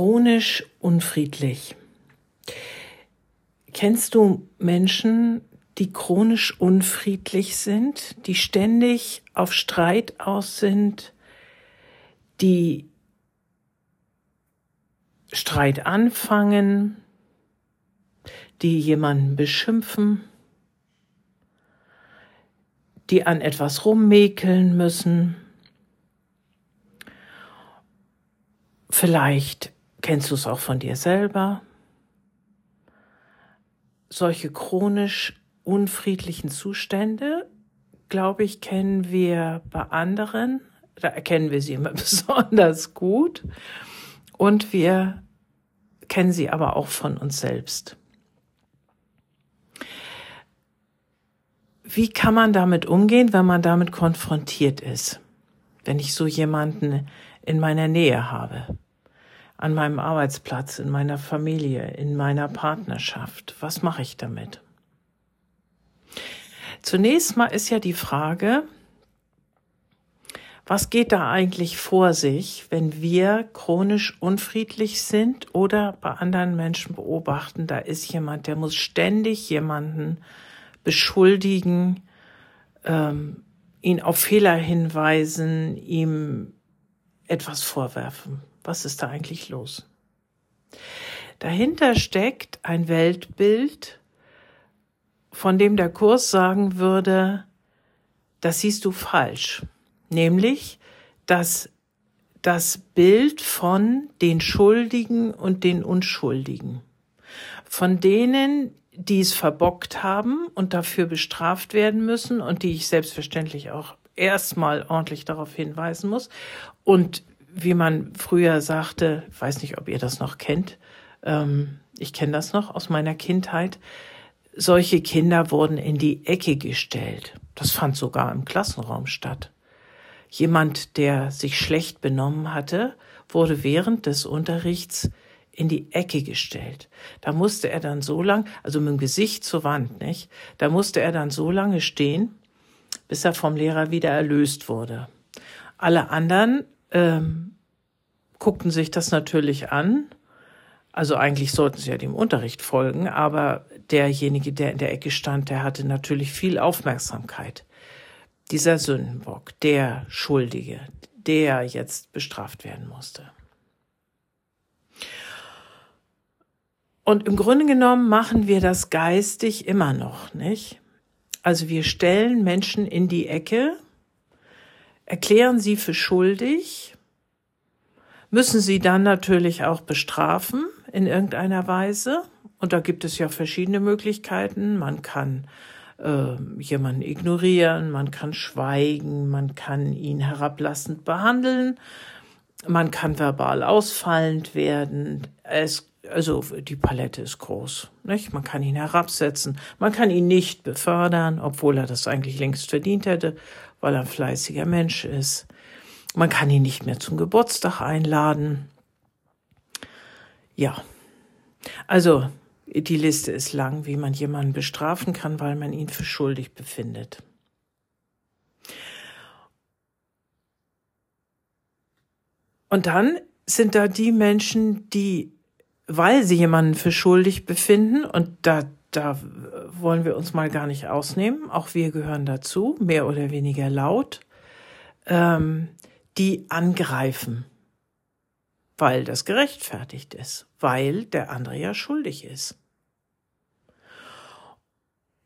chronisch unfriedlich. Kennst du Menschen, die chronisch unfriedlich sind, die ständig auf Streit aus sind, die Streit anfangen, die jemanden beschimpfen, die an etwas rummäkeln müssen. Vielleicht kennst du es auch von dir selber. Solche chronisch unfriedlichen Zustände, glaube ich, kennen wir bei anderen. Da erkennen wir sie immer besonders gut. Und wir kennen sie aber auch von uns selbst. Wie kann man damit umgehen, wenn man damit konfrontiert ist? Wenn ich so jemanden in meiner Nähe habe, an meinem Arbeitsplatz, in meiner Familie, in meiner Partnerschaft, was mache ich damit? Zunächst mal ist ja die Frage, was geht da eigentlich vor sich, wenn wir chronisch unfriedlich sind oder bei anderen Menschen beobachten, da ist jemand, der muss ständig jemanden beschuldigen, ähm, ihn auf Fehler hinweisen, ihm etwas vorwerfen. Was ist da eigentlich los? Dahinter steckt ein Weltbild, von dem der Kurs sagen würde, das siehst du falsch. Nämlich, dass das Bild von den Schuldigen und den Unschuldigen. Von denen, die es verbockt haben und dafür bestraft werden müssen und die ich selbstverständlich auch erstmal ordentlich darauf hinweisen muss. Und wie man früher sagte, weiß nicht, ob ihr das noch kennt, ähm, ich kenne das noch aus meiner Kindheit, solche Kinder wurden in die Ecke gestellt. Das fand sogar im Klassenraum statt. Jemand, der sich schlecht benommen hatte, wurde während des Unterrichts in die Ecke gestellt. Da musste er dann so lang, also mit dem Gesicht zur Wand, nicht? Da musste er dann so lange stehen, bis er vom Lehrer wieder erlöst wurde. Alle anderen ähm, guckten sich das natürlich an. Also eigentlich sollten sie ja dem Unterricht folgen, aber derjenige, der in der Ecke stand, der hatte natürlich viel Aufmerksamkeit. Dieser Sündenbock, der Schuldige, der jetzt bestraft werden musste. Und im Grunde genommen machen wir das geistig immer noch, nicht? Also wir stellen Menschen in die Ecke, erklären sie für schuldig, müssen sie dann natürlich auch bestrafen in irgendeiner Weise. Und da gibt es ja verschiedene Möglichkeiten. Man kann äh, jemanden ignorieren, man kann schweigen, man kann ihn herablassend behandeln, man kann verbal ausfallend werden. Es also die Palette ist groß. Nicht? Man kann ihn herabsetzen, man kann ihn nicht befördern, obwohl er das eigentlich längst verdient hätte, weil er ein fleißiger Mensch ist. Man kann ihn nicht mehr zum Geburtstag einladen. Ja, also die Liste ist lang, wie man jemanden bestrafen kann, weil man ihn für schuldig befindet. Und dann sind da die Menschen, die weil sie jemanden für schuldig befinden und da da wollen wir uns mal gar nicht ausnehmen, auch wir gehören dazu, mehr oder weniger laut, ähm, die angreifen, weil das gerechtfertigt ist, weil der andere ja schuldig ist.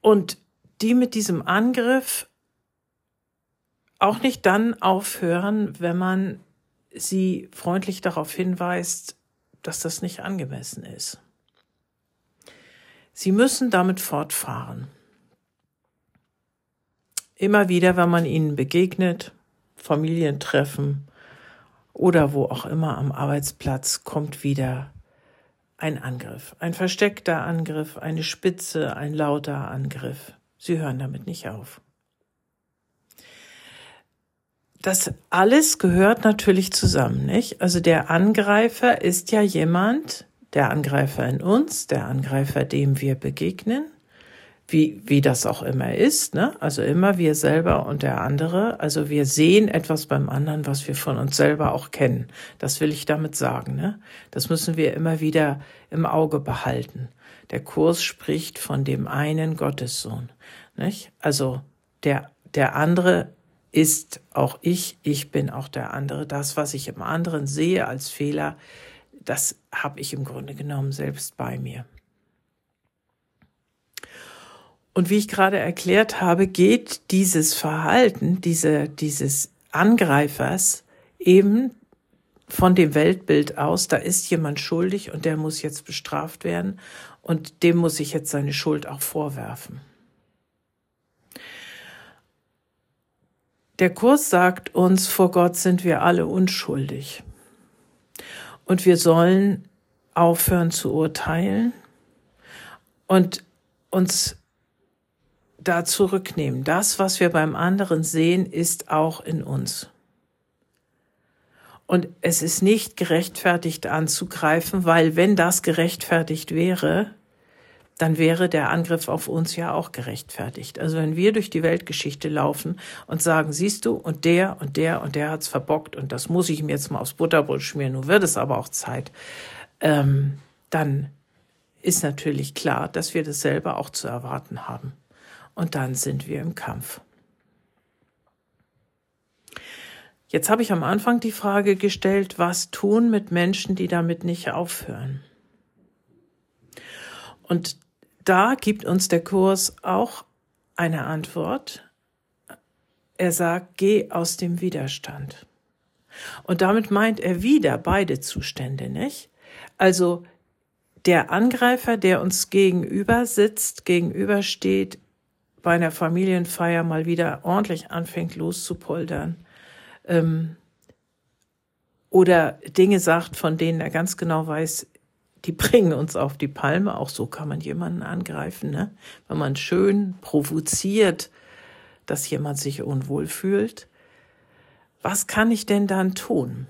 Und die mit diesem Angriff auch nicht dann aufhören, wenn man sie freundlich darauf hinweist, dass das nicht angemessen ist. Sie müssen damit fortfahren. Immer wieder, wenn man ihnen begegnet, Familientreffen oder wo auch immer am Arbeitsplatz, kommt wieder ein Angriff, ein versteckter Angriff, eine Spitze, ein lauter Angriff. Sie hören damit nicht auf. das alles gehört natürlich zusammen, nicht? Also der Angreifer ist ja jemand, der Angreifer in uns, der Angreifer, dem wir begegnen, wie, wie das auch immer ist, ne? Also immer wir selber und der andere. Also wir sehen etwas beim anderen, was wir von uns selber auch kennen. Das will ich damit sagen, ne? Das müssen wir immer wieder im Auge behalten. Der Kurs spricht von dem einen Gottessohn, nicht? Also der, der andere ist auch ich, ich bin auch der andere. Das, was ich im anderen sehe als Fehler, das habe ich im Grunde genommen selbst bei mir. Und wie ich gerade erklärt habe, geht dieses Verhalten, diese, dieses Angreifers eben von dem Weltbild aus, da ist jemand schuldig und der muss jetzt bestraft werden und dem muss ich jetzt seine Schuld auch vorwerfen. Der Kurs sagt uns, vor Gott sind wir alle unschuldig. Und wir sollen aufhören zu urteilen und uns da zurücknehmen. Das, was wir beim anderen sehen, ist auch in uns. Und es ist nicht gerechtfertigt anzugreifen, weil wenn das gerechtfertigt wäre, dann wäre der Angriff auf uns ja auch gerechtfertigt. Also wenn wir durch die Weltgeschichte laufen und sagen, siehst du, und der und der und der hat's verbockt und das muss ich mir jetzt mal aufs Butterbrot schmieren, nun wird es aber auch Zeit, ähm, dann ist natürlich klar, dass wir das selber auch zu erwarten haben und dann sind wir im Kampf. Jetzt habe ich am Anfang die Frage gestellt, was tun mit Menschen, die damit nicht aufhören? Und da gibt uns der Kurs auch eine Antwort. Er sagt, geh aus dem Widerstand. Und damit meint er wieder beide Zustände, nicht? Also der Angreifer, der uns gegenüber sitzt, gegenübersteht, bei einer Familienfeier mal wieder ordentlich anfängt loszupoltern ähm, oder Dinge sagt, von denen er ganz genau weiß, die bringen uns auf die Palme. Auch so kann man jemanden angreifen, ne? wenn man schön provoziert, dass jemand sich unwohl fühlt. Was kann ich denn dann tun?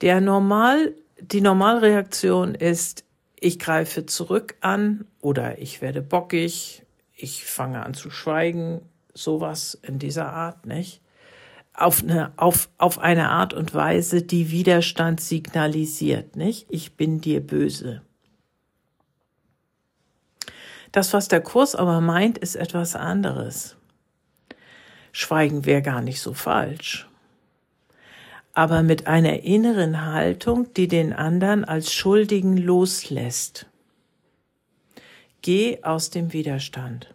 Der normal, die Normalreaktion ist, ich greife zurück an oder ich werde bockig ich fange an zu schweigen, sowas in dieser Art, nicht? Auf eine, auf, auf eine Art und Weise, die Widerstand signalisiert, nicht? Ich bin dir böse. Das, was der Kurs aber meint, ist etwas anderes. Schweigen wäre gar nicht so falsch. Aber mit einer inneren Haltung, die den anderen als Schuldigen loslässt. Geh aus dem Widerstand.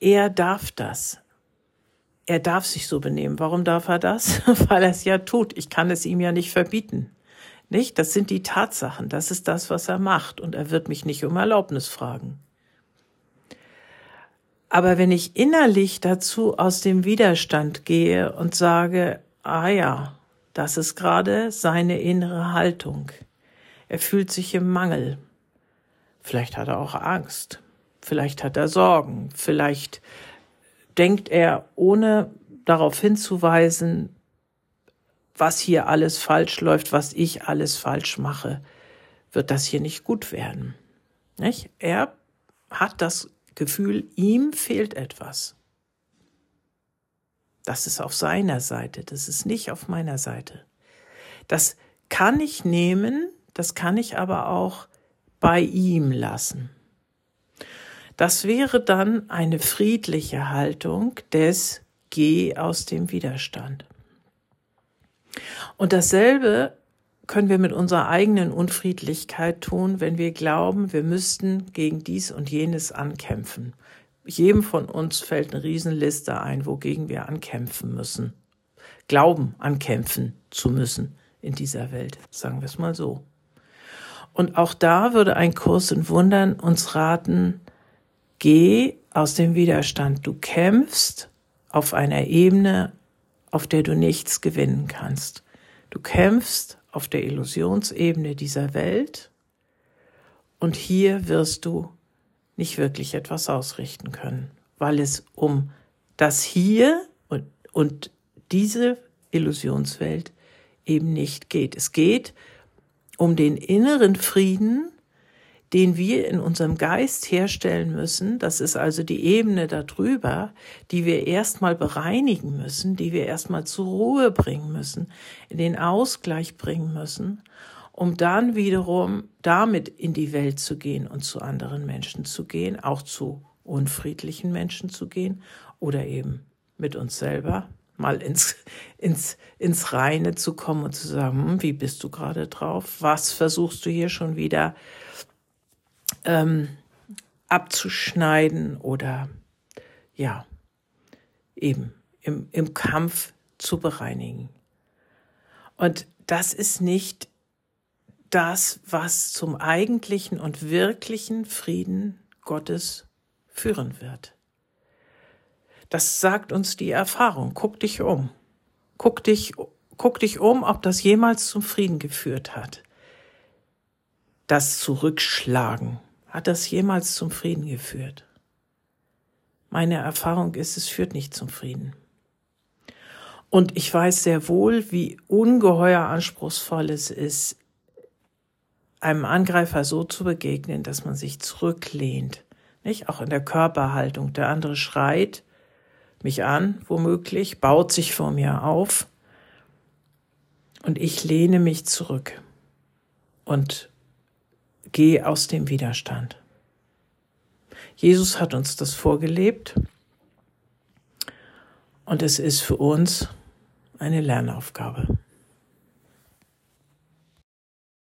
Er darf das. Er darf sich so benehmen. Warum darf er das? Weil er es ja tut. Ich kann es ihm ja nicht verbieten. Nicht? Das sind die Tatsachen. Das ist das, was er macht. Und er wird mich nicht um Erlaubnis fragen. Aber wenn ich innerlich dazu aus dem Widerstand gehe und sage, ah ja, das ist gerade seine innere Haltung. Er fühlt sich im Mangel. Vielleicht hat er auch Angst. Vielleicht hat er Sorgen. Vielleicht denkt er, ohne darauf hinzuweisen, was hier alles falsch läuft, was ich alles falsch mache, wird das hier nicht gut werden. Nicht? Er hat das Gefühl, ihm fehlt etwas. Das ist auf seiner Seite, das ist nicht auf meiner Seite. Das kann ich nehmen, das kann ich aber auch bei ihm lassen. Das wäre dann eine friedliche Haltung des Geh aus dem Widerstand. Und dasselbe können wir mit unserer eigenen Unfriedlichkeit tun, wenn wir glauben, wir müssten gegen dies und jenes ankämpfen. Jedem von uns fällt eine Riesenliste ein, wogegen wir ankämpfen müssen. Glauben, ankämpfen zu müssen in dieser Welt, sagen wir es mal so. Und auch da würde ein Kurs in Wundern uns raten, geh aus dem Widerstand. Du kämpfst auf einer Ebene, auf der du nichts gewinnen kannst. Du kämpfst auf der Illusionsebene dieser Welt und hier wirst du nicht wirklich etwas ausrichten können, weil es um das Hier und, und diese Illusionswelt eben nicht geht. Es geht um den inneren Frieden, den wir in unserem Geist herstellen müssen. Das ist also die Ebene darüber, die wir erstmal bereinigen müssen, die wir erstmal zur Ruhe bringen müssen, in den Ausgleich bringen müssen, um dann wiederum damit in die Welt zu gehen und zu anderen Menschen zu gehen, auch zu unfriedlichen Menschen zu gehen oder eben mit uns selber mal ins, ins, ins Reine zu kommen und zu sagen, hm, wie bist du gerade drauf? Was versuchst du hier schon wieder ähm, abzuschneiden oder ja, eben im, im Kampf zu bereinigen. Und das ist nicht das, was zum eigentlichen und wirklichen Frieden Gottes führen wird. Das sagt uns die Erfahrung. Guck dich um. Guck dich, guck dich um, ob das jemals zum Frieden geführt hat. Das Zurückschlagen, hat das jemals zum Frieden geführt? Meine Erfahrung ist, es führt nicht zum Frieden. Und ich weiß sehr wohl, wie ungeheuer anspruchsvoll es ist, einem Angreifer so zu begegnen, dass man sich zurücklehnt, nicht? Auch in der Körperhaltung. Der andere schreit, mich an, womöglich, baut sich vor mir auf und ich lehne mich zurück und gehe aus dem Widerstand. Jesus hat uns das vorgelebt und es ist für uns eine Lernaufgabe.